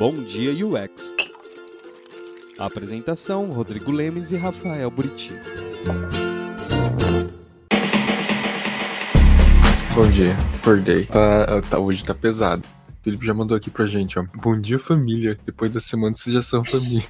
Bom Dia UX. apresentação: Rodrigo Lemes e Rafael Buriti. Bom dia, acordei. Tá, tá, hoje tá pesado. O Felipe já mandou aqui pra gente, ó. Bom dia, família. Depois da semana vocês já são família.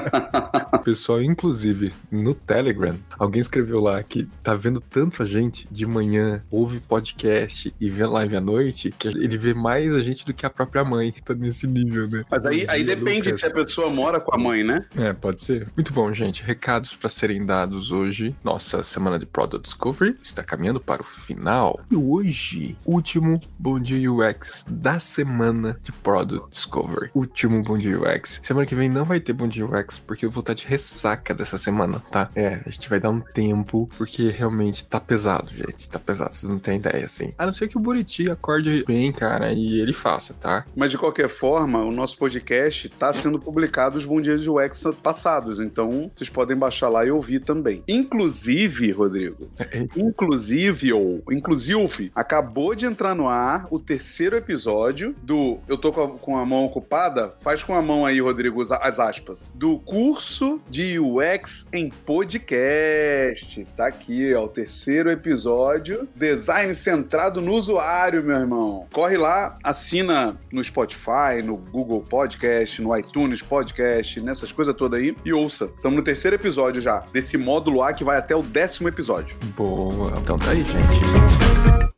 Pessoal, inclusive, no Telegram, alguém escreveu lá que tá vendo tanto a gente de manhã, ouve podcast e vê live à noite, que ele vê mais a gente do que a própria mãe. Tá nesse nível, né? Mas aí, aí depende Lucas. se a pessoa mora com a mãe, né? É, pode ser. Muito bom, gente. Recados para serem dados hoje. Nossa semana de Product Discovery está caminhando para o final. E hoje, último Bom Dia UX da semana semana de Product Discovery. Último Bom Dia UX. Semana que vem não vai ter Bom Dia UX, porque eu vou estar de ressaca dessa semana, tá? É, a gente vai dar um tempo, porque realmente tá pesado, gente. Tá pesado, vocês não têm ideia, assim. A não ser que o Buriti acorde bem, cara, e ele faça, tá? Mas de qualquer forma, o nosso podcast tá sendo publicado os Bom Dias UX passados, então vocês podem baixar lá e ouvir também. Inclusive, Rodrigo, é, é. inclusive, ou inclusive, acabou de entrar no ar o terceiro episódio episódio do Eu tô com a, com a mão ocupada, faz com a mão aí, Rodrigo, as aspas. Do curso de UX em podcast. Tá aqui, ó, o terceiro episódio. Design centrado no usuário, meu irmão. Corre lá, assina no Spotify, no Google Podcast, no iTunes Podcast, nessas coisas todas aí e ouça. Estamos no terceiro episódio já, desse módulo A que vai até o décimo episódio. Boa. Então tá aí, gente.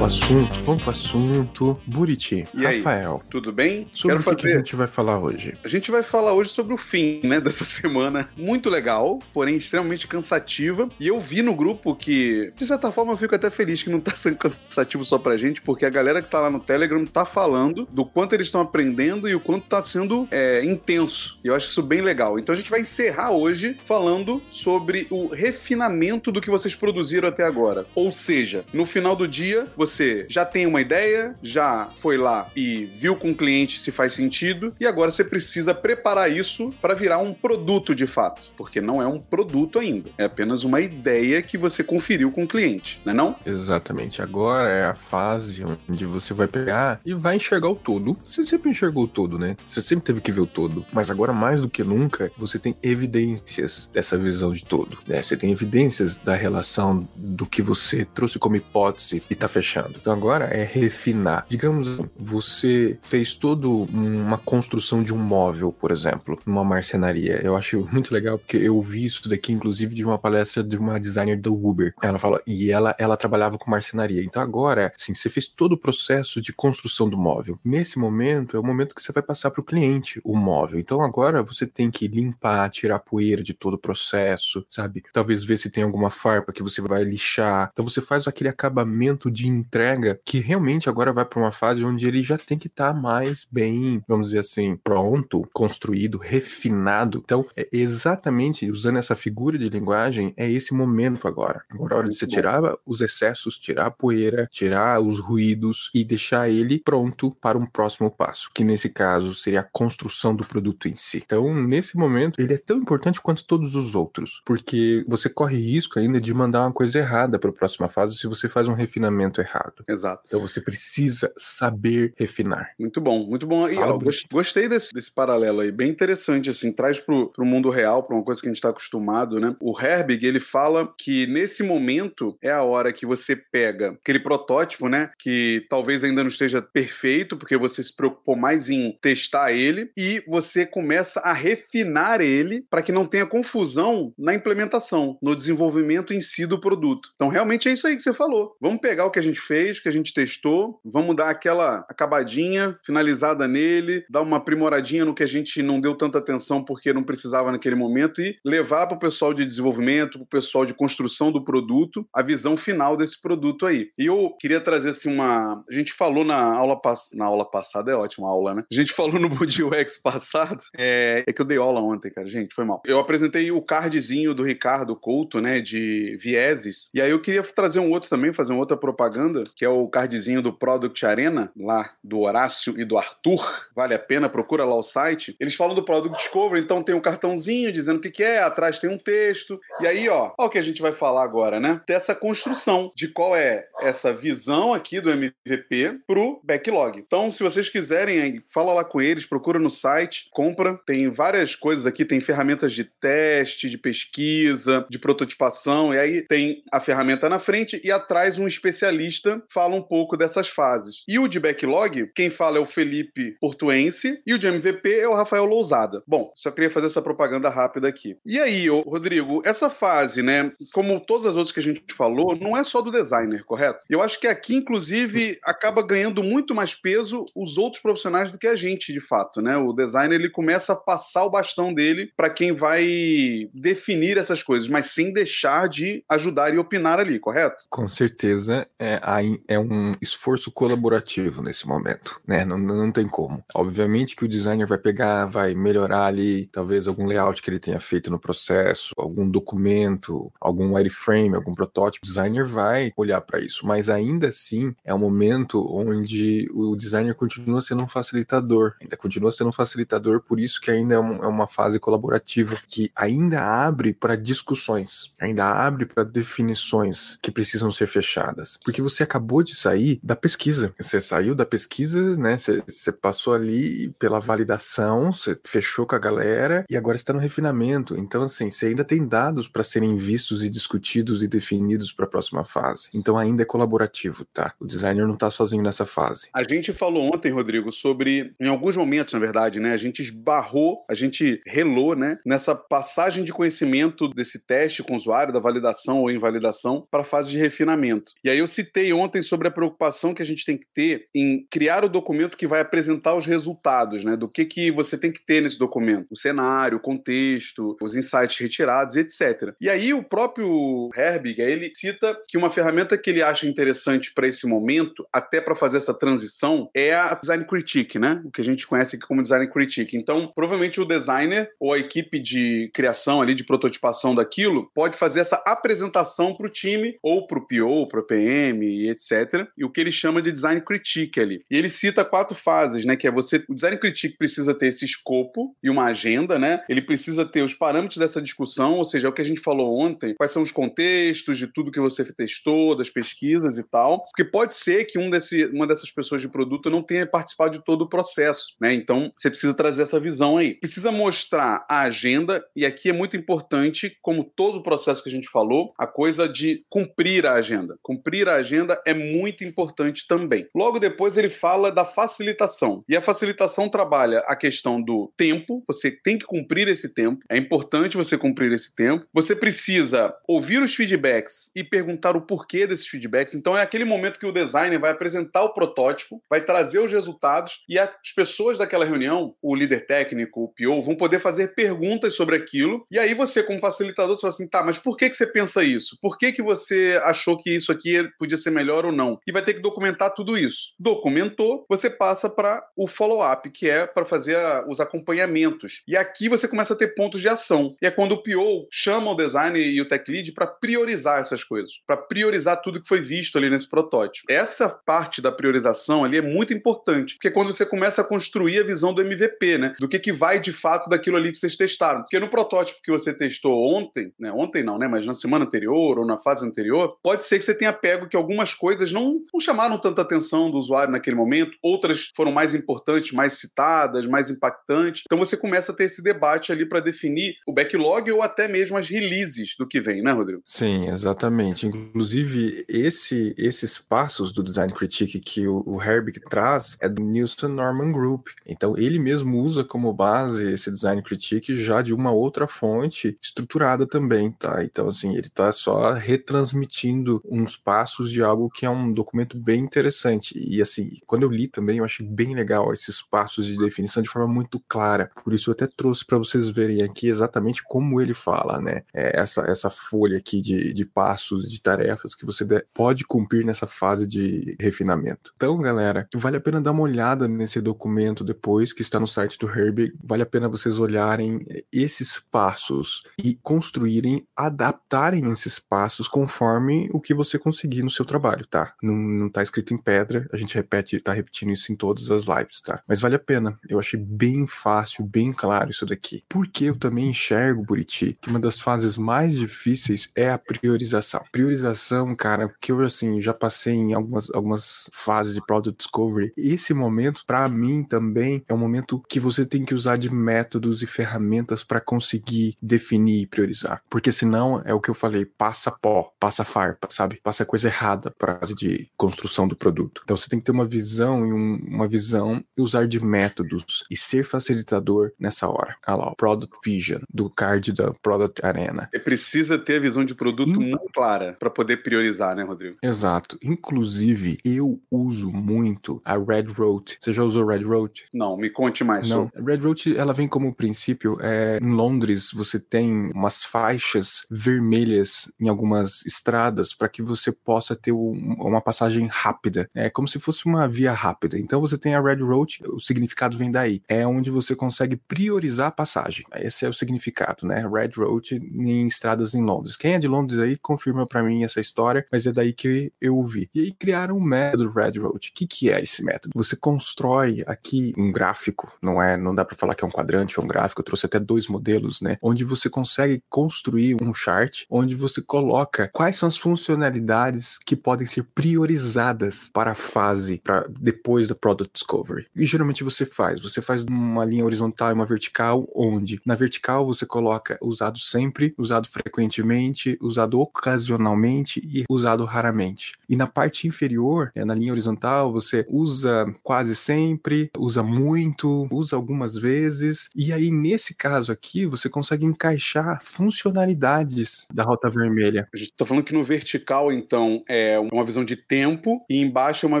Pro assunto, vamos pro assunto. Buriti, e Rafael. Aí, tudo bem? Sobre Quero o que, fazer... que a gente vai falar hoje? A gente vai falar hoje sobre o fim, né, dessa semana. Muito legal, porém extremamente cansativa. E eu vi no grupo que, de certa forma, eu fico até feliz que não tá sendo cansativo só pra gente, porque a galera que tá lá no Telegram tá falando do quanto eles estão aprendendo e o quanto tá sendo é, intenso. E eu acho isso bem legal. Então a gente vai encerrar hoje falando sobre o refinamento do que vocês produziram até agora. Ou seja, no final do dia, você você já tem uma ideia, já foi lá e viu com o cliente se faz sentido, e agora você precisa preparar isso para virar um produto de fato, porque não é um produto ainda, é apenas uma ideia que você conferiu com o cliente, não é não? Exatamente. Agora é a fase onde você vai pegar e vai enxergar o todo. Você sempre enxergou o todo, né? Você sempre teve que ver o todo, mas agora mais do que nunca, você tem evidências dessa visão de todo, né? Você tem evidências da relação do que você trouxe como hipótese e tá então agora é refinar. Digamos assim, você fez toda uma construção de um móvel, por exemplo, numa marcenaria. Eu acho muito legal porque eu vi isso daqui, inclusive, de uma palestra de uma designer do Uber. Ela fala, e ela, ela trabalhava com marcenaria. Então agora, assim, você fez todo o processo de construção do móvel. Nesse momento, é o momento que você vai passar para o cliente o móvel. Então agora você tem que limpar, tirar poeira de todo o processo, sabe? Talvez ver se tem alguma farpa que você vai lixar. Então você faz aquele acabamento de entrega que realmente agora vai para uma fase onde ele já tem que estar tá mais bem, vamos dizer assim, pronto, construído, refinado. Então, é exatamente usando essa figura de linguagem, é esse momento agora. Agora, a hora de você tirar os excessos, tirar a poeira, tirar os ruídos e deixar ele pronto para um próximo passo, que nesse caso seria a construção do produto em si. Então, nesse momento, ele é tão importante quanto todos os outros, porque você corre risco ainda de mandar uma coisa errada para a próxima fase se você faz um refinamento errado errado. Exato. Então você precisa saber refinar. Muito bom, muito bom. E, ó, gostei desse, desse paralelo aí, bem interessante, assim, traz pro, pro mundo real, pra uma coisa que a gente tá acostumado, né? O Herbig, ele fala que nesse momento é a hora que você pega aquele protótipo, né? Que talvez ainda não esteja perfeito, porque você se preocupou mais em testar ele, e você começa a refinar ele para que não tenha confusão na implementação, no desenvolvimento em si do produto. Então, realmente é isso aí que você falou. Vamos pegar o que a gente fez, que a gente testou, vamos dar aquela acabadinha, finalizada nele, dar uma aprimoradinha no que a gente não deu tanta atenção porque não precisava naquele momento e levar para o pessoal de desenvolvimento, para o pessoal de construção do produto, a visão final desse produto aí. E eu queria trazer assim uma. A gente falou na aula, pass... na aula passada, é ótima aula, né? A gente falou no Budi passado, é... é que eu dei aula ontem, cara, gente, foi mal. Eu apresentei o cardzinho do Ricardo Couto, né, de vieses, e aí eu queria trazer um outro também, fazer uma outra propaganda que é o cardzinho do Product Arena, lá do Horácio e do Arthur. Vale a pena, procura lá o site. Eles falam do Product Discovery, então tem um cartãozinho dizendo o que, que é, atrás tem um texto. E aí, ó, ó o que a gente vai falar agora, né? Dessa construção de qual é essa visão aqui do MVP pro backlog. Então, se vocês quiserem, fala lá com eles, procura no site, compra. Tem várias coisas aqui, tem ferramentas de teste, de pesquisa, de prototipação, e aí tem a ferramenta na frente e atrás um especialista fala um pouco dessas fases. E o de backlog, quem fala é o Felipe Portuense e o de MVP é o Rafael Lousada. Bom, só queria fazer essa propaganda rápida aqui. E aí, Rodrigo, essa fase, né, como todas as outras que a gente falou, não é só do designer, correto? Eu acho que aqui, inclusive, acaba ganhando muito mais peso os outros profissionais do que a gente, de fato, né? O designer ele começa a passar o bastão dele para quem vai definir essas coisas, mas sem deixar de ajudar e opinar ali, correto? Com certeza é, é um esforço colaborativo nesse momento, né? Não, não tem como. Obviamente que o designer vai pegar, vai melhorar ali, talvez algum layout que ele tenha feito no processo, algum documento, algum wireframe, algum protótipo. O designer vai olhar para isso, mas ainda assim é um momento onde o designer continua sendo um facilitador, ainda continua sendo um facilitador, por isso que ainda é, um, é uma fase colaborativa que ainda abre para discussões, ainda abre para definições que precisam ser fechadas, porque você acabou de sair da pesquisa, você saiu da pesquisa, né? Você, você passou ali pela validação, você fechou com a galera e agora está no refinamento. Então, assim, você ainda tem dados para serem vistos e discutidos e definidos para a próxima fase. Então, ainda é colaborativo, tá? O designer não está sozinho nessa fase. A gente falou ontem, Rodrigo, sobre, em alguns momentos, na verdade, né? A gente esbarrou, a gente relou, né? Nessa passagem de conhecimento desse teste com o usuário, da validação ou invalidação, para a fase de refinamento. E aí eu citei ontem sobre a preocupação que a gente tem que ter em criar o documento que vai apresentar os resultados, né? Do que, que você tem que ter nesse documento. O cenário, o contexto, os insights retirados, etc. E aí o próprio Herbig, ele cita que uma ferramenta que ele acha interessante para esse momento, até para fazer essa transição, é a Design Critique, né? O que a gente conhece aqui como Design Critique. Então, provavelmente o designer ou a equipe de criação ali, de prototipação daquilo, pode fazer essa apresentação para o time, ou para o PO, para o PM, etc. E o que ele chama de Design Critique ali. E ele cita quatro fases, né? Que é você. O Design Critique precisa ter esse escopo e uma agenda, né? Ele precisa ter os parâmetros dessa discussão, ou seja, é o que a gente falou ontem, quais são os contextos de tudo que você testou, das pesquisas e tal. Porque pode ser que um desse, uma dessas pessoas de produto não tenha participado de todo o processo, né? Então, você precisa trazer essa visão aí. Precisa mostrar a agenda, e aqui é muito importante, como todo o processo que a gente falou, a coisa de cumprir a agenda. Cumprir a agenda é muito importante também. Logo depois, ele fala da facilitação. E a facilitação trabalha a questão do tempo, você tem que cumprir esse tempo, é importante você cumprir esse tempo. Você precisa ouvir os feedbacks e perguntar o porquê desses feedbacks. Então, é aquele momento que o designer vai apresentar o protótipo, vai trazer os resultados e as pessoas daquela reunião, o líder técnico, o PO, vão poder fazer perguntas sobre aquilo. E aí você, como facilitador, você fala assim, tá, mas por que, que você pensa isso? Por que, que você achou que isso aqui podia ser melhor ou não? E vai ter que documentar tudo isso. Documentou, você passa para o follow-up, que é para fazer a, os acompanhamentos. E aqui você começa a ter pontos de ação. E é quando o PO chama o design e o tech lead para priorizar essas coisas, para priorizar tudo que foi visto ali nesse protótipo. Essa parte da priorização ali é muito importante, porque é quando você começa a construir a visão do MVP, né? Do que, que vai de fato daquilo ali que vocês testaram. Porque no protótipo que você testou ontem, né? Ontem não, né? Mas na semana anterior ou na fase anterior, pode ser que você tenha pego que algumas coisas não, não chamaram tanta atenção do usuário naquele momento, outras foram mais importantes, mais citadas, mais impactantes. Então você começa a ter esse debate ali para definir o backlog ou até mesmo as releases do que vem, né, Rodrigo? Sim, exatamente. Inclusive, esse, esses passos do Design Critique que o, o Herbig traz é do Nielsen Norman Group. Então, ele mesmo usa como base esse Design Critique já de uma outra fonte estruturada também, tá? Então, assim, ele tá só retransmitindo uns passos de algo que é um documento bem interessante. E, assim, quando eu li também, eu achei bem legal esses passos de definição de forma muito clara. Por isso, eu até trouxe para vocês verem aqui exatamente como ele fala, né? É essa, essa folha aqui de, de passos, de tarefas que você pode cumprir nessa fase de refinamento. Então, galera, vale a pena dar uma olhada nesse documento depois que está no site do Herbie. Vale a pena vocês olharem esses passos e construírem, adaptarem esses passos conforme o que você conseguir no seu trabalho trabalho, tá? Não, não tá escrito em pedra, a gente repete, tá repetindo isso em todas as lives, tá? Mas vale a pena. Eu achei bem fácil, bem claro isso daqui. Porque eu também enxergo, Buriti, que uma das fases mais difíceis é a priorização. Priorização, cara, que eu assim já passei em algumas, algumas fases de product discovery. Esse momento, para mim também, é um momento que você tem que usar de métodos e ferramentas para conseguir definir e priorizar. Porque senão é o que eu falei, passa pó, passa farpa, sabe? Passa coisa errada para fase de construção do produto. Então você tem que ter uma visão e um, uma visão e usar de métodos e ser facilitador nessa hora. Ah lá, o Product Vision do card da Product Arena. Você precisa ter a visão de produto In... muito clara para poder priorizar, né, Rodrigo? Exato. Inclusive, eu uso muito a Red Road. Você já usou Red Road? Não, me conte mais. Não. Sobre. Red Road, ela vem como princípio, é, em Londres você tem umas faixas vermelhas em algumas estradas para que você possa ter um, uma passagem rápida. É como se fosse uma via rápida. Então você tem a Red Road, o significado vem daí. É onde você consegue priorizar a passagem. Esse é o significado, né? Red Road em estradas em Londres. Quem é de Londres aí confirma para mim essa história, mas é daí que eu ouvi. E aí criaram um método Red Road. O que, que é esse método? Você constrói aqui um gráfico, não é? Não dá para falar que é um quadrante, é um gráfico. Eu trouxe até dois modelos, né? Onde você consegue construir um chart, onde você coloca quais são as funcionalidades que podem ser priorizadas para a fase, para depois da product discovery. E geralmente você faz, você faz uma linha horizontal e uma vertical, onde na vertical você coloca usado sempre, usado frequentemente, usado ocasionalmente e usado raramente. E na parte inferior, né, na linha horizontal, você usa quase sempre, usa muito, usa algumas vezes. E aí, nesse caso aqui, você consegue encaixar funcionalidades da rota vermelha. A gente está falando que no vertical, então, é uma visão de tempo e embaixo é uma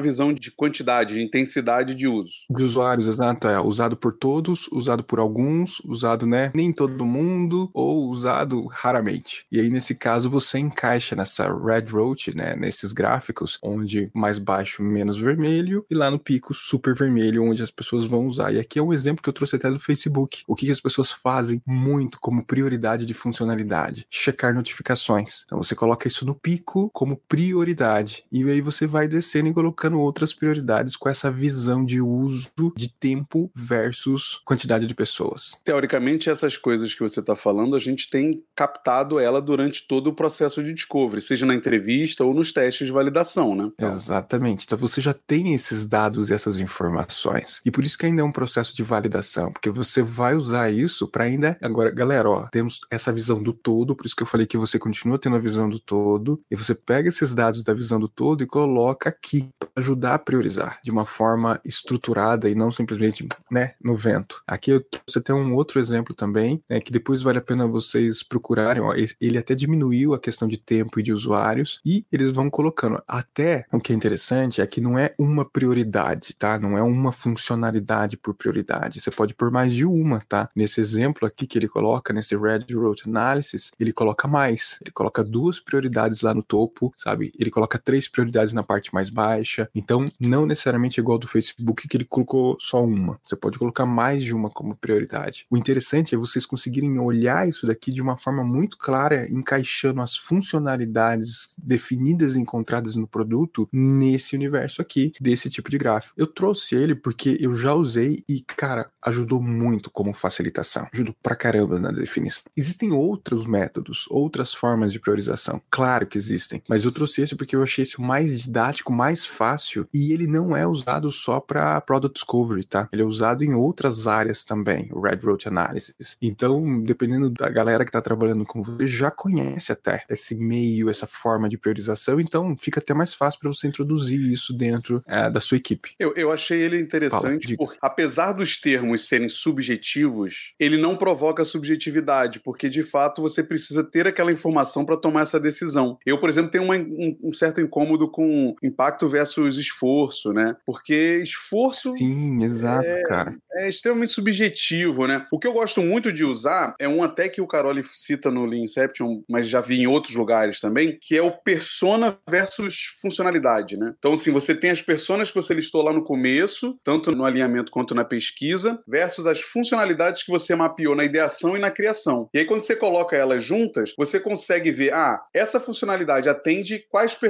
visão de quantidade, de intensidade de uso. De usuários, exato. É usado por todos, usado por alguns, usado, né, nem todo mundo, ou usado raramente. E aí, nesse caso, você encaixa nessa red road, né, nesses gráficos, onde mais baixo, menos vermelho, e lá no pico, super vermelho, onde as pessoas vão usar. E aqui é um exemplo que eu trouxe até do Facebook. O que, que as pessoas fazem muito como prioridade de funcionalidade? Checar notificações. Então, você coloca isso no pico como prioridade. E aí você vai descendo e colocando outras prioridades com essa visão de uso de tempo versus quantidade de pessoas. Teoricamente, essas coisas que você está falando, a gente tem captado ela durante todo o processo de discovery, seja na entrevista ou nos testes de validação, né? Então... Exatamente. Então você já tem esses dados e essas informações. E por isso que ainda é um processo de validação, porque você vai usar isso para ainda. Agora, galera, ó, temos essa visão do todo, por isso que eu falei que você continua tendo a visão do todo, e você pega esses dados da visão do todo e coloca aqui para ajudar a priorizar de uma forma estruturada e não simplesmente, né, no vento. Aqui você tem um outro exemplo também, né, que depois vale a pena vocês procurarem. Ó, ele até diminuiu a questão de tempo e de usuários e eles vão colocando. Até o que é interessante é que não é uma prioridade, tá? Não é uma funcionalidade por prioridade. Você pode pôr mais de uma, tá? Nesse exemplo aqui que ele coloca, nesse Red Road Analysis, ele coloca mais. Ele coloca duas prioridades lá no topo, sabe? Ele coloca três prioridades na parte mais baixa. Então, não necessariamente igual do Facebook que ele colocou só uma. Você pode colocar mais de uma como prioridade. O interessante é vocês conseguirem olhar isso daqui de uma forma muito clara, encaixando as funcionalidades definidas e encontradas no produto nesse universo aqui, desse tipo de gráfico. Eu trouxe ele porque eu já usei e, cara, ajudou muito como facilitação. Ajudou pra caramba na definição. Existem outros métodos, outras formas de priorização. Claro que existem, mas eu trouxe esse porque eu achei esse o mais didático, mais fácil e ele não é usado só para product discovery, tá? Ele é usado em outras áreas também, o Red Road Analysis. Então, dependendo da galera que tá trabalhando com você, já conhece até esse meio, essa forma de priorização, então fica até mais fácil para você introduzir isso dentro é, da sua equipe. Eu, eu achei ele interessante Fala, porque, apesar dos termos serem subjetivos, ele não provoca subjetividade, porque de fato você precisa ter aquela informação para tomar essa decisão. Eu, por exemplo, tenho uma, um, um, certo incômodo com impacto versus esforço, né? Porque esforço. Sim, exato, é, cara. É extremamente subjetivo, né? O que eu gosto muito de usar é um até que o Caroli cita no Lean Inception, mas já vi em outros lugares também, que é o persona versus funcionalidade, né? Então, assim, você tem as personas que você listou lá no começo, tanto no alinhamento quanto na pesquisa, versus as funcionalidades que você mapeou na ideação e na criação. E aí, quando você coloca elas juntas, você consegue ver, ah, essa funcionalidade atende quais personas,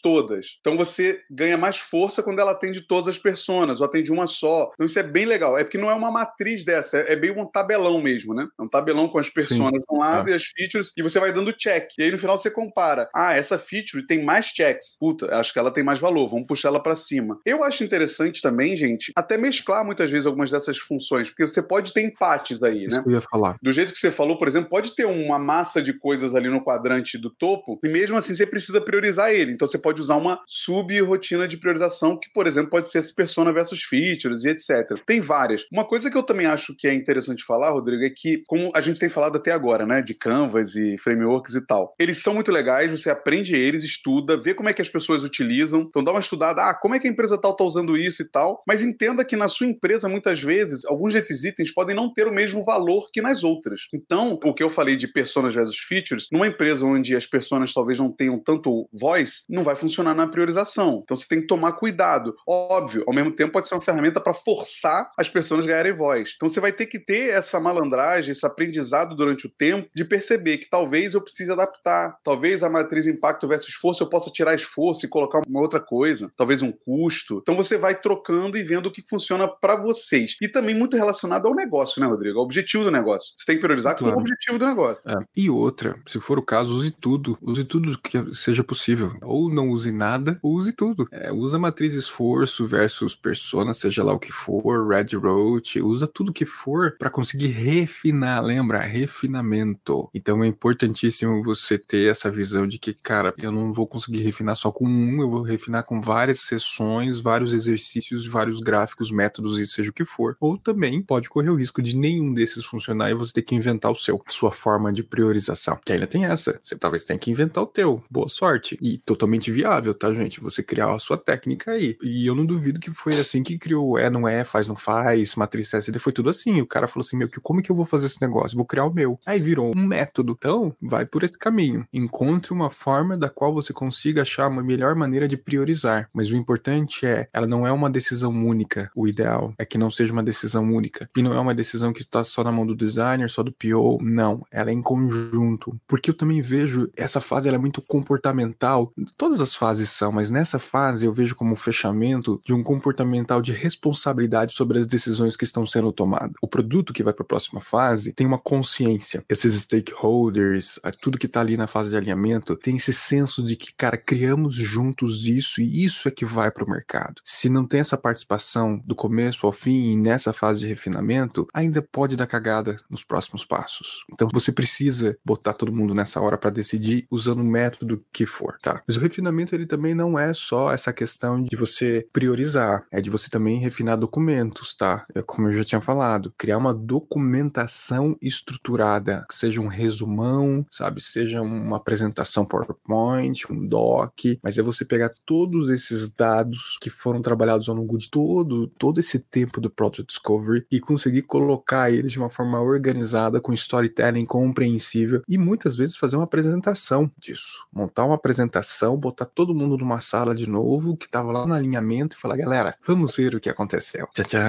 todas. Então você ganha mais força quando ela atende todas as personas, ou atende uma só. Então isso é bem legal. É porque não é uma matriz dessa, é bem um tabelão mesmo, né? É um tabelão com as personas vão lá é. e as features, e você vai dando check. E aí no final você compara. Ah, essa feature tem mais checks. Puta, acho que ela tem mais valor, vamos puxar ela para cima. Eu acho interessante também, gente, até mesclar muitas vezes algumas dessas funções, porque você pode ter empates aí, Isso né? Que eu ia falar. Do jeito que você falou, por exemplo, pode ter uma massa de coisas ali no quadrante do topo, e mesmo assim você precisa priorizar ele. Então você pode usar uma sub-rotina de priorização, que, por exemplo, pode ser esse persona versus features e etc. Tem várias. Uma coisa que eu também acho que é interessante falar, Rodrigo, é que, como a gente tem falado até agora, né, de Canvas e frameworks e tal, eles são muito legais, você aprende eles, estuda, vê como é que as pessoas utilizam, então dá uma estudada, ah, como é que a empresa tal está usando isso e tal, mas entenda que na sua empresa, muitas vezes, alguns desses itens podem não ter o mesmo valor que nas outras. Então, o que eu falei de personas versus features, numa empresa onde as personas talvez não tenham tanto voz, não vai funcionar na priorização. Então você tem que tomar cuidado. Óbvio, ao mesmo tempo pode ser uma ferramenta para forçar as pessoas a ganharem voz. Então você vai ter que ter essa malandragem, esse aprendizado durante o tempo de perceber que talvez eu precise adaptar, talvez a matriz impacto versus esforço eu possa tirar esforço e colocar uma outra coisa, talvez um custo. Então você vai trocando e vendo o que funciona para vocês. E também muito relacionado ao negócio, né, Rodrigo? Ao objetivo do negócio. Você tem que priorizar claro. com o objetivo do negócio. É. E outra, se for o caso, use tudo. Use tudo que seja possível. Ou não use nada, ou use tudo. É, usa matriz esforço versus persona, seja lá o que for, Red Road, usa tudo que for para conseguir refinar. Lembra? Refinamento. Então é importantíssimo você ter essa visão de que, cara, eu não vou conseguir refinar só com um, eu vou refinar com várias sessões, vários exercícios, vários gráficos, métodos e seja o que for. Ou também pode correr o risco de nenhum desses funcionar e você ter que inventar o seu, sua forma de priorização. Que ainda tem essa. Você talvez tenha que inventar o teu. Boa sorte. E totalmente viável, tá, gente? Você criar a sua técnica aí. E eu não duvido que foi assim que criou é, não é, faz, não faz, matriz SD, foi tudo assim. O cara falou assim: meu, como que eu vou fazer esse negócio? Vou criar o meu. Aí virou um método. Então, vai por esse caminho. Encontre uma forma da qual você consiga achar uma melhor maneira de priorizar. Mas o importante é, ela não é uma decisão única. O ideal é que não seja uma decisão única. E não é uma decisão que está só na mão do designer, só do PO. Não, ela é em conjunto. Porque eu também vejo essa fase ela é muito comportamental. Todas as fases são, mas nessa fase eu vejo como um fechamento de um comportamental de responsabilidade sobre as decisões que estão sendo tomadas. O produto que vai para a próxima fase tem uma consciência. Esses stakeholders, tudo que está ali na fase de alinhamento, tem esse senso de que, cara, criamos juntos isso e isso é que vai para o mercado. Se não tem essa participação do começo ao fim nessa fase de refinamento, ainda pode dar cagada nos próximos passos. Então você precisa botar todo mundo nessa hora para decidir usando o método que for, tá? Mas o refinamento ele também não é só essa questão de você priorizar, é de você também refinar documentos, tá? É como eu já tinha falado, criar uma documentação estruturada, que seja um resumão, sabe? Seja uma apresentação PowerPoint, um doc, mas é você pegar todos esses dados que foram trabalhados ao longo de todo, todo esse tempo do Product Discovery e conseguir colocar eles de uma forma organizada, com storytelling compreensível e muitas vezes fazer uma apresentação disso. Montar uma apresentação, botar todo mundo numa sala de novo que estava lá no alinhamento e falar, galera, vamos ver o que aconteceu. Tchau, tchau.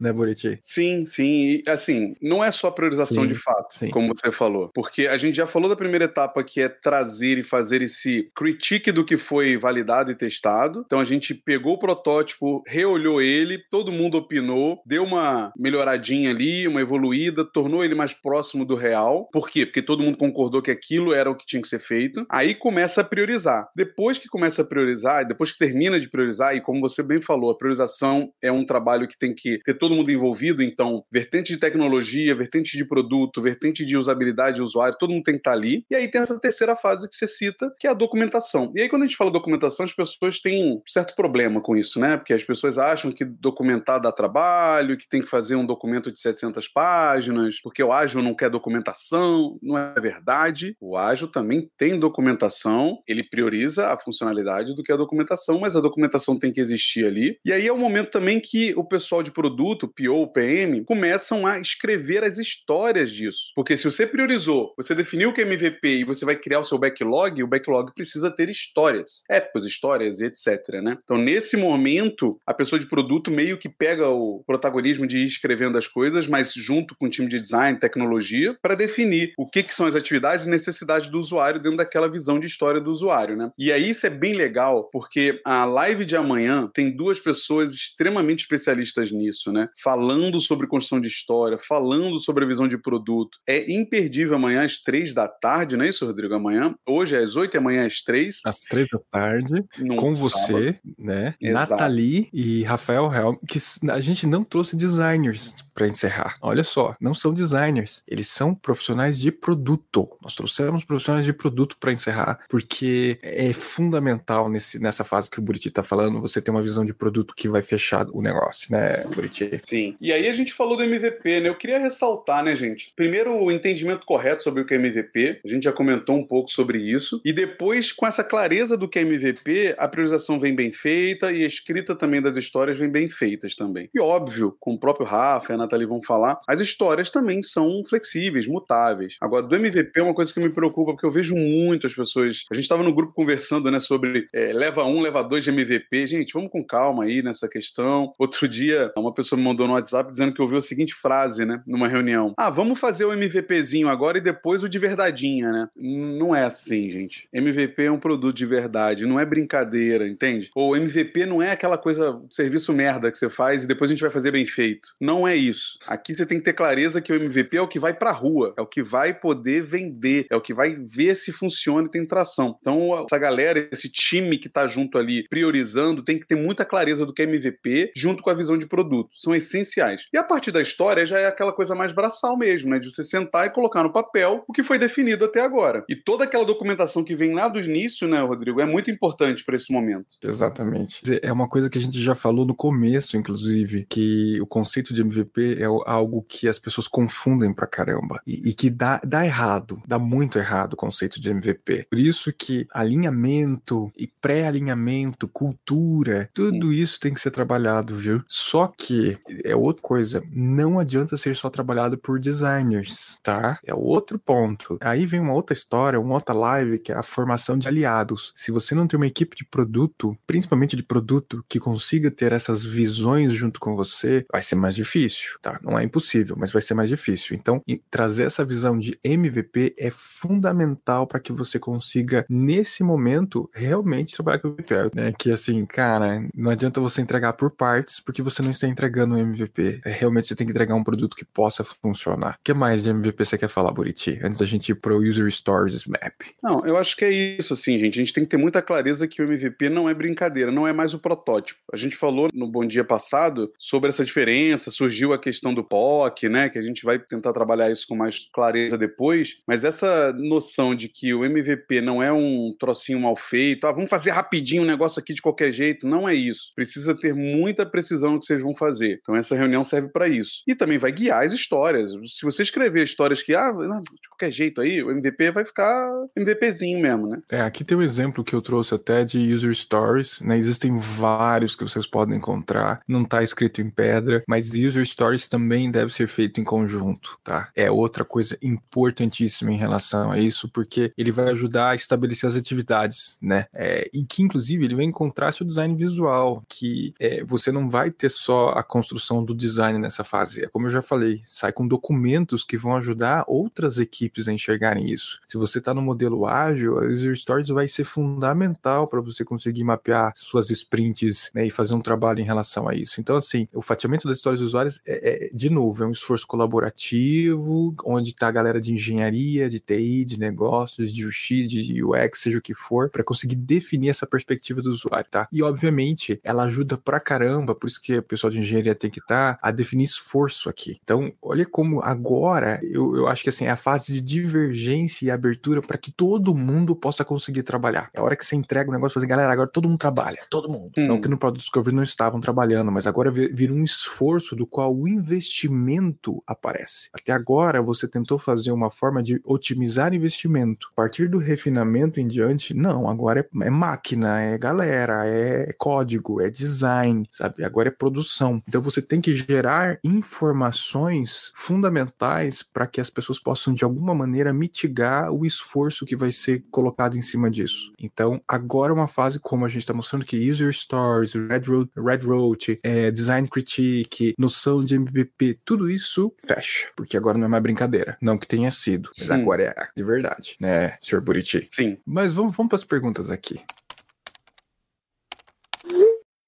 Né, Buriti? Sim, sim. E, assim, não é só priorização sim, de fato, sim. como você falou. Porque a gente já falou da primeira etapa que é trazer e fazer esse critique do que foi validado e testado. Então a gente pegou o protótipo, reolhou ele, todo mundo opinou, deu uma melhoradinha ali, uma evoluída, tornou ele mais próximo do real. Por quê? Porque todo mundo concordou que aquilo era o que tinha que ser feito. Aí começa a priorizar. Depois que começa a priorizar, depois que termina de priorizar, e como você bem falou, a priorização é um trabalho que tem que ter todo mundo envolvido, então, vertente de tecnologia, vertente de produto, vertente de usabilidade de usuário, todo mundo tem que estar ali. E aí tem essa terceira fase que você cita, que é a documentação. E aí, quando a gente fala documentação, as pessoas têm um certo problema com isso, né? Porque as pessoas acham que documentar dá trabalho, que tem que fazer um documento de 700 páginas, porque o ágil não quer documentação. Não é verdade. O ágil também tem documentação, ele prioriza a funcionalidade do que a documentação, mas a documentação tem que existir ali. E aí é o momento também que o pessoal de produto, PO, PM, começam a escrever as histórias disso. Porque se você priorizou, você definiu o que é MVP e você vai criar o seu backlog, o backlog precisa ter histórias, épocas, histórias, etc. Né? Então, nesse momento, a pessoa de produto meio que pega o protagonismo de ir escrevendo as coisas, mas junto com o time de design, tecnologia, para definir o que, que são as atividades e necessidades do usuário dentro daquela visão de história do usuário usuário, né? E aí isso é bem legal, porque a live de amanhã tem duas pessoas extremamente especialistas nisso, né? Falando sobre construção de história, falando sobre a visão de produto. É imperdível amanhã às três da tarde, não é isso, Rodrigo? Amanhã. Hoje é às oito e amanhã às três. Às três da tarde, com você, né? Exato. Nathalie e Rafael Helm, que a gente não trouxe designers para encerrar. Olha só, não são designers, eles são profissionais de produto. Nós trouxemos profissionais de produto para encerrar, porque é fundamental nesse, nessa fase que o Buriti está falando, você ter uma visão de produto que vai fechar o negócio, né, Buriti? Sim. E aí a gente falou do MVP, né? Eu queria ressaltar, né, gente? Primeiro, o entendimento correto sobre o que é MVP, a gente já comentou um pouco sobre isso, e depois, com essa clareza do que é MVP, a priorização vem bem feita e a escrita também das histórias vem bem feitas também. E óbvio, com o próprio Rafa e a Nathalie vão falar, as histórias também são flexíveis, mutáveis. Agora, do MVP é uma coisa que me preocupa, porque eu vejo muitas pessoas. A gente estava no grupo conversando, né, sobre é, leva um, leva dois de MVP. Gente, vamos com calma aí nessa questão. Outro dia, uma pessoa me mandou no WhatsApp dizendo que ouviu a seguinte frase, né, numa reunião: Ah, vamos fazer o MVPzinho agora e depois o de verdadeinha, né? Não é assim, gente. MVP é um produto de verdade, não é brincadeira, entende? Ou MVP não é aquela coisa, serviço merda que você faz e depois a gente vai fazer bem feito. Não é isso. Aqui você tem que ter clareza que o MVP é o que vai pra rua, é o que vai poder vender, é o que vai ver se funciona e tem tração. Então, essa galera, esse time que tá junto ali priorizando, tem que ter muita clareza do que é MVP junto com a visão de produto. São essenciais. E a partir da história já é aquela coisa mais braçal mesmo, né? De você sentar e colocar no papel o que foi definido até agora. E toda aquela documentação que vem lá do início, né, Rodrigo, é muito importante para esse momento. Exatamente. É uma coisa que a gente já falou no começo, inclusive, que o conceito de MVP é algo que as pessoas confundem pra caramba e, e que dá, dá errado, dá muito errado o conceito de MVP. Por isso que alinhamento e pré-alinhamento, cultura, tudo isso tem que ser trabalhado, viu? Só que é outra coisa, não adianta ser só trabalhado por designers, tá? É outro ponto. Aí vem uma outra história, uma outra live que é a formação de aliados. Se você não tem uma equipe de produto, principalmente de produto, que consiga ter essas visões junto com você, vai ser mais difícil, tá? Não é impossível, mas vai ser mais difícil. Então, trazer essa visão de MVP é fundamental para que você consiga, nesse momento, realmente trabalhar com o MVP. Né? Que assim, cara, não adianta você entregar por partes, porque você não está entregando um MVP. É, realmente você tem que entregar um produto que possa funcionar. O que mais de MVP você quer falar, Buriti? Antes da gente ir pro User Stories Map. Não, eu acho que é isso, assim, gente. A gente tem que ter muita clareza que o MVP não é brincadeira, não é mais o protótipo. A gente falou no Bom Dia passado sobre essa diferença, surgiu a questão do POC, né? Que a gente vai tentar trabalhar isso com mais clareza depois, mas essa noção de que o MVP não é um trocinho mal feito, ah, vamos fazer rapidinho um negócio aqui de qualquer jeito, não é isso. Precisa ter muita precisão no que vocês vão fazer. Então essa reunião serve para isso. E também vai guiar as histórias. Se você escrever histórias que, ah, de qualquer jeito aí, o MVP vai ficar MVPzinho mesmo, né? É, aqui tem um exemplo que eu trouxe até de user stories, né? Existem vários que vocês podem encontrar, não tá escrito em pedra, mas user stories também deve ser feito em conjunto, tá? É outra coisa importantíssima em relação a isso, porque ele vai ajudar a estabelecer as atividades, né? É, e que, inclusive, ele vem em contraste ao design visual, que é, você não vai ter só a construção do design nessa fase. É como eu já falei, sai com documentos que vão ajudar outras equipes a enxergarem isso. Se você está no modelo ágil, a User Stories vai ser fundamental para você conseguir mapear suas sprints né, e fazer um trabalho em relação a isso. Então, assim, o fatiamento das histórias dos usuários é, é de novo, é um esforço colaborativo, onde está a galera de engenharia, de TI, de negócios, de UX, de UX, seja o que for, para conseguir definir essa perspectiva do usuário, tá? E, obviamente, ela ajuda pra caramba, por isso que o pessoal de engenharia tem que estar, tá, a definir esforço aqui. Então, olha como agora, eu, eu acho que assim, é a fase de divergência e abertura para que todo mundo possa conseguir trabalhar. É a hora que você entrega o negócio, fazer, galera, agora todo mundo trabalha, todo mundo. Hum. Não que no Product Discovery não estavam trabalhando, mas agora vira um esforço do qual o investimento aparece. Até agora, você tentou fazer uma forma de otimizar investimento. A partir do refinamento em diante, não, agora é, é máquina, é galera, é código, é design, sabe? Agora é produção. Então você tem que gerar informações fundamentais para que as pessoas possam, de alguma maneira, mitigar o esforço que vai ser colocado em cima disso. Então, agora é uma fase como a gente está mostrando que User Stories, Red Road, Red Road é, Design Critique, noção de MVP, tudo isso fecha, porque agora não é mais brincadeira. Não que tenha sido, mas Sim. agora é de verdade, né, Sr. Buriti? Sim. Mas Mas vamos, vamos para as perguntas aqui.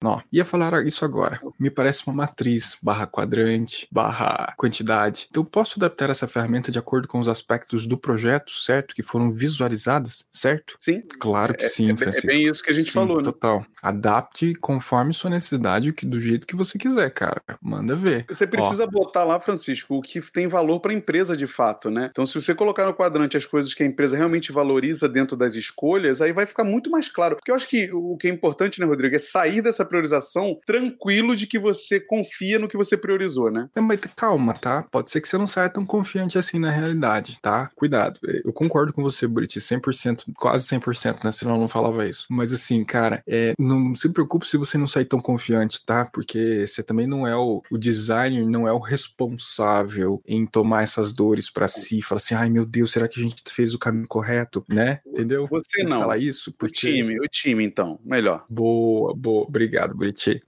Ó, ia falar isso agora. Me parece uma matriz, barra quadrante, barra quantidade. Então, posso adaptar essa ferramenta de acordo com os aspectos do projeto, certo? Que foram visualizadas, certo? Sim. Claro que É- sim, é, Francisco. é bem isso que a gente Sim, falou, né? Total. Adapte conforme sua necessidade, que- do jeito que você quiser, cara. Manda ver. Você precisa botar lá, Francisco, o que tem valor para a empresa de fato, né? Então, se você colocar no quadrante as coisas que a empresa realmente valoriza dentro das escolhas, aí vai ficar muito mais claro. Porque eu acho que o que é importante, né, Rodrigo, é sair dessa priorização tranquilo de que você confia no que você priorizou, né? Não, mas calma, tá? Pode ser que você não saia tão confiante assim na realidade, tá? Cuidado. Eu concordo com você, Buriti, 100%, quase 100%, né? Senão eu não falava isso. Mas assim, cara, é, não se preocupe se você não sair tão confiante, tá? Porque você também não é o, o designer, não é o responsável em tomar essas dores pra si. Falar assim, ai meu Deus, será que a gente fez o caminho correto, né? Entendeu? Você não. falar isso, O porque... time, o time, então, melhor. Boa, boa. Obrigado, Buriti.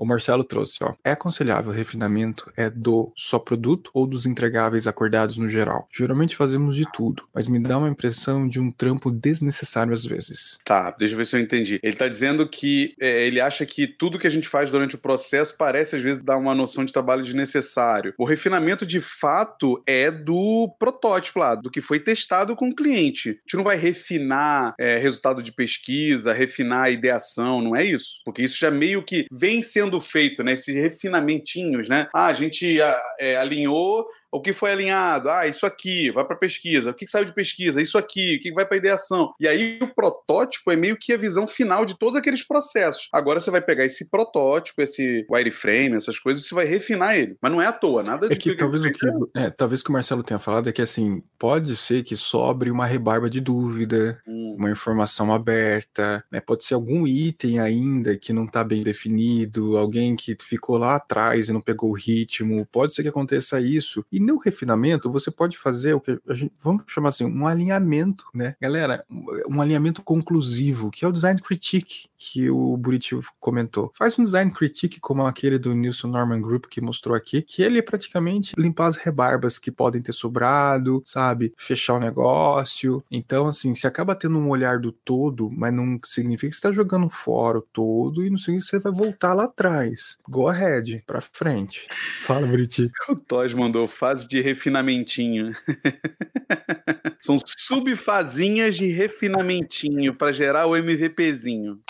O Marcelo trouxe, ó. É aconselhável o refinamento é do só produto ou dos entregáveis acordados no geral? Geralmente fazemos de tudo, mas me dá uma impressão de um trampo desnecessário às vezes. Tá, deixa eu ver se eu entendi. Ele tá dizendo que é, ele acha que tudo que a gente faz durante o processo parece às vezes dar uma noção de trabalho desnecessário. O refinamento de fato é do protótipo lá, do que foi testado com o cliente. A gente não vai refinar é, resultado de pesquisa, refinar ideação, não é isso? Porque isso já meio que vem sendo feito, né? Esses refinamentinhos, né? Ah, a gente a- é, alinhou o que foi alinhado? Ah, isso aqui, vai para pesquisa. O que saiu de pesquisa? Isso aqui, o que vai para ideação? E aí o protótipo é meio que a visão final de todos aqueles processos. Agora você vai pegar esse protótipo, esse wireframe, essas coisas, e você vai refinar ele. Mas não é à toa, nada de É que talvez o que, é, talvez o que o Marcelo tenha falado é que assim, pode ser que sobre uma rebarba de dúvida, Hum, uma informação aberta, né? Pode ser algum item ainda que não está bem definido, alguém que ficou lá atrás e não pegou o ritmo, pode ser que aconteça isso. E no refinamento, você pode fazer o que a gente, vamos chamar assim, um alinhamento, né? Galera, um alinhamento conclusivo, que é o design critique que o Buriti comentou. Faz um design critique como aquele do Nilson Norman Group que mostrou aqui, que ele é praticamente limpar as rebarbas que podem ter sobrado, sabe? Fechar o negócio. Então, assim, você acaba tendo um olhar do todo, mas não significa que você está jogando fora o todo e não significa que você vai voltar lá atrás. Go ahead, pra frente. Fala, Buriti. O Tos mandou fase de refinamentinho. São subfazinhas de refinamentinho para gerar o MVPzinho.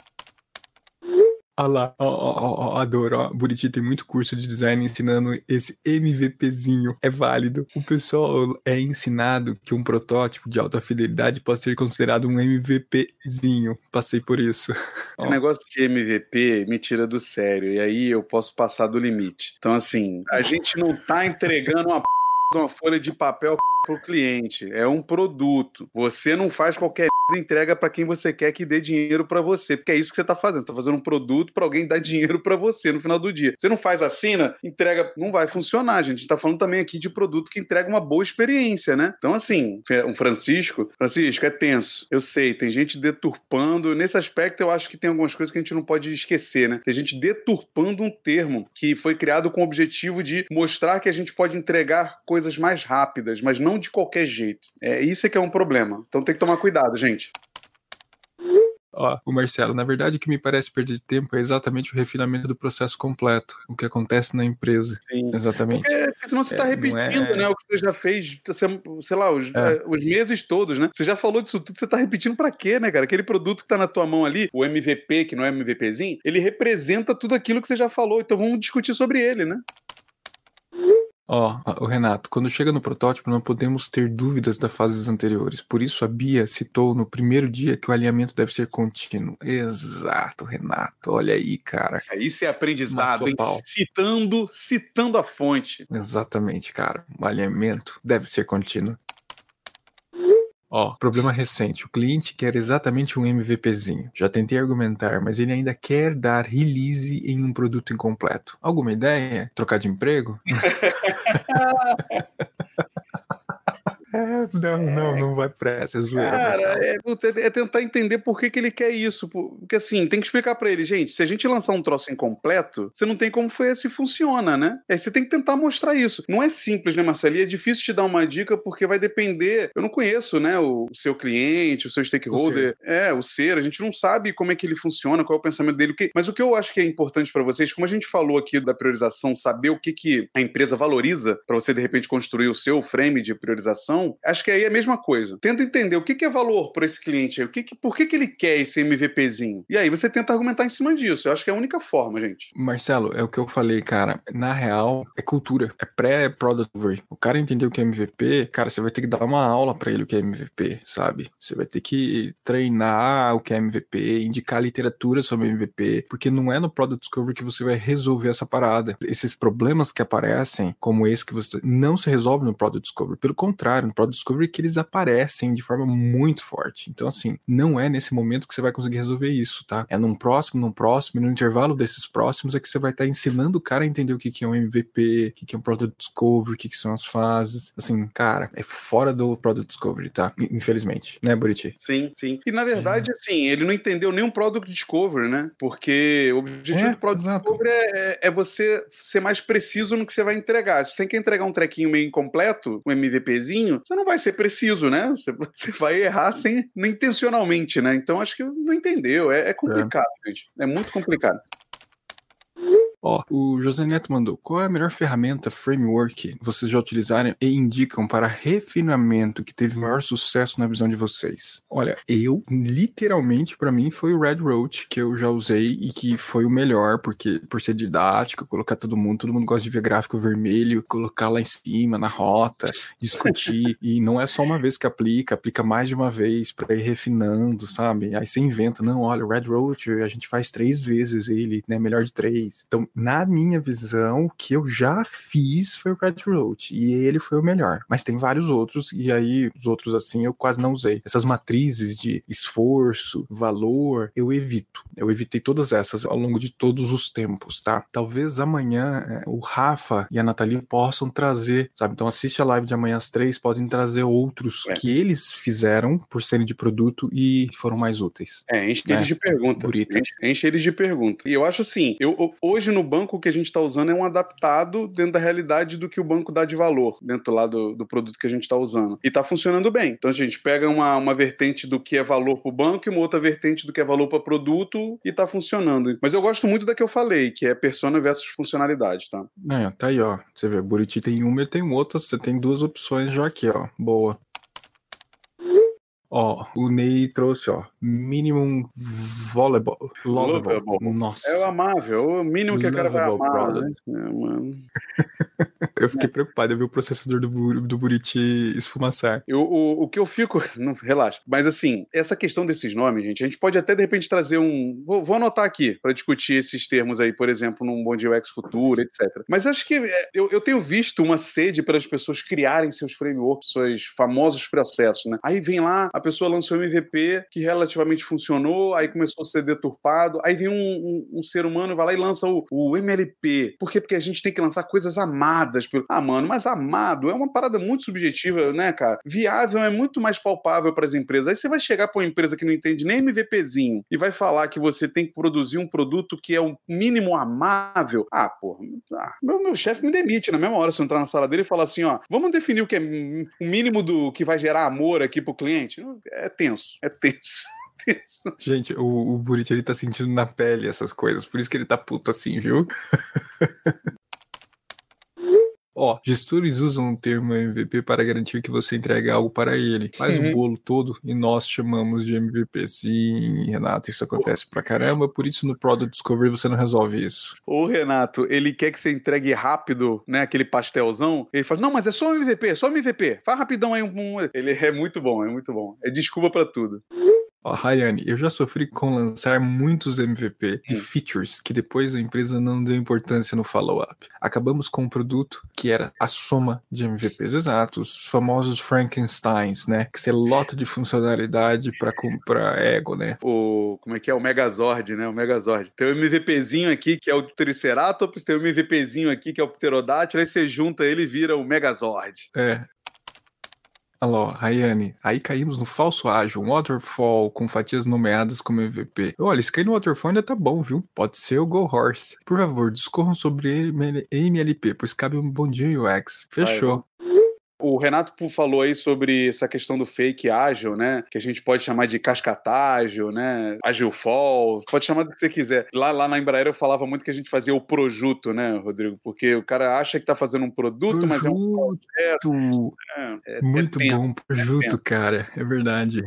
Olha lá, ó, ó, ó, ó, adoro, ó. Buriti tem muito curso de design ensinando esse MVPzinho. É válido. O pessoal é ensinado que um protótipo de alta fidelidade pode ser considerado um MVPzinho. Passei por isso. Ó. Esse negócio de MVP me tira do sério. E aí eu posso passar do limite. Então, assim, a gente não tá entregando uma p... uma folha de papel pro cliente. É um produto. Você não faz qualquer entrega para quem você quer que dê dinheiro para você, porque é isso que você tá fazendo. Você tá fazendo um produto para alguém dar dinheiro para você no final do dia. Você não faz assina, entrega, não vai funcionar, gente. A gente tá falando também aqui de produto que entrega uma boa experiência, né? Então assim, um Francisco, Francisco é tenso. Eu sei, tem gente deturpando. Nesse aspecto eu acho que tem algumas coisas que a gente não pode esquecer, né? Tem gente deturpando um termo que foi criado com o objetivo de mostrar que a gente pode entregar coisas mais rápidas, mas não de qualquer jeito. É isso é que é um problema. Então tem que tomar cuidado, gente. Ó, o Marcelo, na verdade, o que me parece perder tempo é exatamente o refinamento do processo completo, o que acontece na empresa. Sim. Exatamente. Porque, porque senão você está É, não repetindo, é- né? O que você já fez, você- sei lá, os, É. eh, os meses todos, né? Você já falou disso tudo, você tá repetindo pra quê, né, cara? Aquele produto que tá na tua mão ali, o MVP, que não é MVPzinho, ele representa tudo aquilo que você já falou. Então vamos discutir sobre ele, né? Ó, o Renato, quando chega no protótipo, não podemos ter dúvidas das fases anteriores. Por isso, a Bia citou no primeiro dia que o alinhamento deve ser contínuo. Exato, Renato. Olha aí, cara. Isso é aprendizado, hein? Citando, citando a fonte. Exatamente, cara. O alinhamento deve ser contínuo. Ó, problema recente. O cliente quer exatamente um MVPzinho. Já tentei argumentar, mas ele ainda quer dar release em um produto incompleto. Alguma ideia? Trocar de emprego? É, não, não, não vai pra essa, é zoeira. Cara, é, é, tentar entender por que, que ele quer isso. Porque assim, tem que explicar para ele, gente, se a gente lançar um troço incompleto, você não tem como foi se funciona, né? Aí você tem que tentar mostrar isso. Não é simples, né, Marcelo? E é difícil te dar uma dica porque vai depender. Eu não conheço, né, o, o seu cliente, o seu stakeholder. O é, o ser. A gente não sabe como é que ele funciona, qual é o pensamento dele. Mas o que eu acho que é importante para vocês, como a gente falou aqui da priorização, saber o que, que a empresa valoriza para você, de repente, construir o seu frame de priorização, acho que aí é a mesma coisa. Tenta entender o que, que é valor para esse cliente, o que, que por que, que ele quer esse MVPzinho. E aí você tenta argumentar em cima disso. Eu acho que é a única forma, gente. Marcelo, é o que eu falei, cara. Na real, é cultura. É pré-product O cara entender o que é MVP, cara, você vai ter que dar uma aula para ele o que é MVP, sabe? Você vai ter que treinar o que é MVP, indicar literatura sobre MVP, porque não é no Product Discovery que você vai resolver essa parada. Esses problemas que aparecem, como esse que você não se resolve no Product Discovery. Pelo contrário, no Product Discovery que eles aparecem de forma muito forte. Então, assim, não é nesse momento que você vai conseguir resolver isso, tá? É num próximo, num próximo, e no intervalo desses próximos é que você vai estar tá ensinando o cara a entender o que, que é um MVP, o que, que é um Product Discovery, o que, que são as fases. Assim, cara, é fora do Product Discovery, tá? Infelizmente, né, Buriti? Sim, sim. E na verdade, é. assim, ele não entendeu nem um Product Discovery, né? Porque o objetivo é, do Product exato. Discovery é, é, você ser mais preciso no que você vai entregar. Se você quer entregar um trequinho meio incompleto, um MVPzinho, você não vai ser preciso, né? Você, você vai errar sem, intencionalmente, né? Então acho que não entendeu. É, é complicado, é. gente. É muito complicado. Ó, o José Neto mandou: qual é a melhor ferramenta, framework vocês já utilizaram e indicam para refinamento que teve maior sucesso na visão de vocês? Olha, eu, literalmente, para mim, foi o Red Road que eu já usei e que foi o melhor, porque por ser didático, colocar todo mundo, todo mundo gosta de ver gráfico vermelho, colocar lá em cima, na rota, discutir, e não é só uma vez que aplica, aplica mais de uma vez para ir refinando, sabe? Aí você inventa, não, olha, o Red Road a gente faz três vezes ele, né? Melhor de três. Então, na minha visão, o que eu já fiz foi o Red Road. E ele foi o melhor. Mas tem vários outros, e aí os outros, assim, eu quase não usei. Essas matrizes de esforço, valor, eu evito. Eu evitei todas essas ao longo de todos os tempos, tá? Talvez amanhã é, o Rafa e a Nathalie possam trazer, sabe? Então assiste a live de amanhã às três, podem trazer outros é. que eles fizeram por serem de produto e foram mais úteis. É, enche né? eles de pergunta. Enche, enche eles de pergunta. E eu acho assim, eu, hoje no no banco que a gente está usando é um adaptado dentro da realidade do que o banco dá de valor, dentro lá do, do produto que a gente está usando. E está funcionando bem. Então a gente pega uma, uma vertente do que é valor para o banco e uma outra vertente do que é valor para produto e está funcionando. Mas eu gosto muito da que eu falei, que é persona versus funcionalidade, tá? É, tá aí, ó. Você vê, Buriti tem uma e tem outra, você tem duas opções já aqui, ó. Boa. Ó, o Ney trouxe, ó, minimum volleyball. Lovable. Nossa. É o amável, o mínimo que a cara vai amar, né? É, mano. eu fiquei é. preocupado, eu vi o processador do, do Buriti esfumaçar. Eu, o, o que eu fico. Não, relaxa. Mas assim, essa questão desses nomes, gente, a gente pode até de repente trazer um. Vou, vou anotar aqui para discutir esses termos aí, por exemplo, num Bom Dia UX Futuro, etc. Mas acho que é, eu, eu tenho visto uma sede para as pessoas criarem seus frameworks, seus famosos processos, né? Aí vem lá a pessoa lançou um MVP que relativamente funcionou, aí começou a ser deturpado, aí vem um, um, um ser humano, vai lá e lança o, o, MLP. Por quê? Porque a gente tem que lançar coisas amadas. Pelo... Ah, mano, mas amado é uma parada muito subjetiva, né, cara? Viável é muito mais palpável para as empresas. Aí você vai chegar para uma empresa que não entende nem MVPzinho e vai falar que você tem que produzir um produto que é o mínimo amável. Ah, porra, ah, meu, meu chefe me demite na mesma hora se eu entrar na sala dele e falar assim, ó, vamos definir o que é o mínimo do que vai gerar amor aqui pro cliente é tenso, é tenso. Gente, o, o Buriti ele tá sentindo na pele essas coisas, por isso que ele tá puto assim, viu? Ó, gestores usam o termo MVP para garantir que você entregue algo para ele. Faz uhum. o bolo todo e nós chamamos de MVP. Sim, Renato, isso acontece pra caramba, por isso no Product Discovery você não resolve isso. O Renato, ele quer que você entregue rápido, né, aquele pastelzão. Ele fala, não, mas é só um MVP, só um MVP. Faz rapidão aí um... Ele é muito bom, é muito bom. É desculpa para tudo. Ó, Rayane, eu já sofri com lançar muitos MVP de features que depois a empresa não deu importância no follow-up. Acabamos com um produto que era a soma de MVPs exatos, os famosos Frankensteins, né? Que você lota de funcionalidade para comprar ego, né? O, como é que é? O Megazord, né? O Megazord. Tem o MVPzinho aqui que é o Triceratops, tem o MVPzinho aqui que é o Pterodátilo, aí você junta ele e vira o Megazord. É, Lá, Rayane. Aí caímos no falso ágil, um waterfall com fatias nomeadas como MVP. Olha, se cair no waterfall ainda tá bom, viu? Pode ser o Go Horse. Por favor, discorram sobre MLP, pois cabe um bom dia UX. Fechou. O Renato falou aí sobre essa questão do fake ágil, né? Que a gente pode chamar de cascatágil, né? Agile fall, pode chamar do que você quiser. Lá, lá na Embraer eu falava muito que a gente fazia o projuto, né, Rodrigo? Porque o cara acha que tá fazendo um produto, mas é um projeto. Né? É, muito é bom, projuto, cara. É verdade.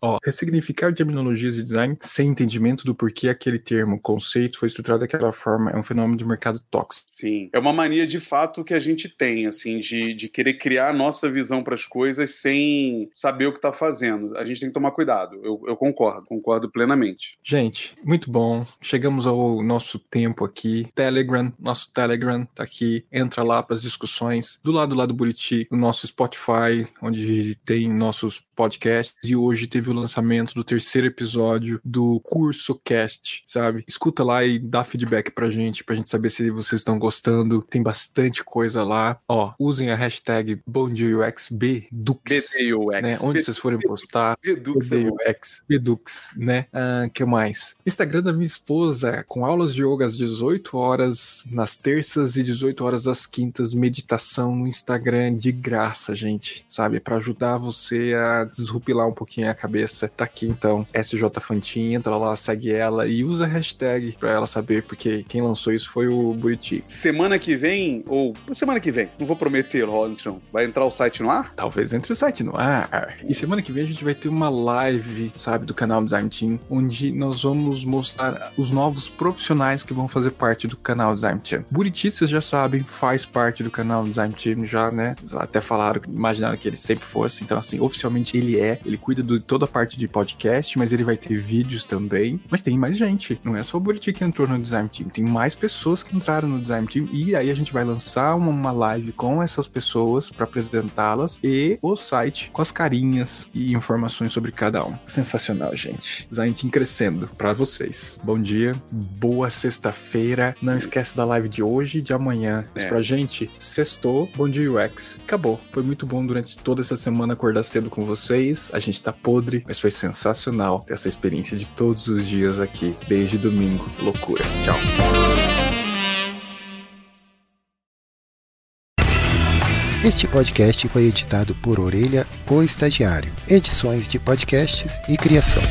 Ó, ressignificar terminologias de design sem entendimento do porquê aquele termo, conceito foi estruturado daquela forma é um fenômeno de mercado tóxico. Sim, é uma mania de fato que a gente tem, assim, de, de querer criar a nossa visão para as coisas sem saber o que está fazendo. A gente tem que tomar cuidado. Eu, eu concordo, concordo plenamente. Gente, muito bom. Chegamos ao nosso tempo aqui. Telegram, nosso Telegram tá aqui. Entra lá para as discussões. Do lado lá do Buriti, o nosso Spotify, onde tem nossos podcasts. E hoje teve teve o lançamento do terceiro episódio do Curso Cast, sabe? Escuta lá e dá feedback pra gente, pra gente saber se vocês estão gostando. Tem bastante coisa lá. Ó, usem a hashtag BomDiaUX, BDUX, né? Onde vocês forem postar. BDUX, BDUX, né? Ah, que mais? Instagram da minha esposa, com aulas de yoga às 18 horas nas terças e 18 horas às quintas, meditação no Instagram de graça, gente, sabe? Para ajudar você a desrupilar um pouquinho a cabeça cabeça. Tá aqui então, SJ Fantin, entra lá, segue ela e usa a hashtag pra ela saber, porque quem lançou isso foi o Buriti. Semana que vem, ou semana que vem, não vou prometer, Robinson, vai entrar o site no ar? Talvez entre o site no ar. E semana que vem a gente vai ter uma live, sabe, do canal Design Team, onde nós vamos mostrar os novos profissionais que vão fazer parte do canal Design Team. Buriti, vocês já sabem, faz parte do canal Design Team já, né? Até falaram, imaginaram que ele sempre fosse. Então, assim, oficialmente ele é, ele cuida de toda parte de podcast, mas ele vai ter vídeos também. Mas tem mais gente, não é só o Buriti que entrou no Design Team, tem mais pessoas que entraram no Design Team e aí a gente vai lançar uma live com essas pessoas para apresentá-las e o site com as carinhas e informações sobre cada um. Sensacional, gente. Design Team crescendo para vocês. Bom dia, boa sexta-feira. Não esquece da live de hoje e de amanhã. Mas é. pra gente, sextou, bom dia UX. Acabou. Foi muito bom durante toda essa semana acordar cedo com vocês. A gente tá podre mas foi sensacional ter essa experiência de todos os dias aqui. Beijo domingo, loucura. Tchau. Este podcast foi editado por Orelha, o Estagiário. Edições de podcasts e criação.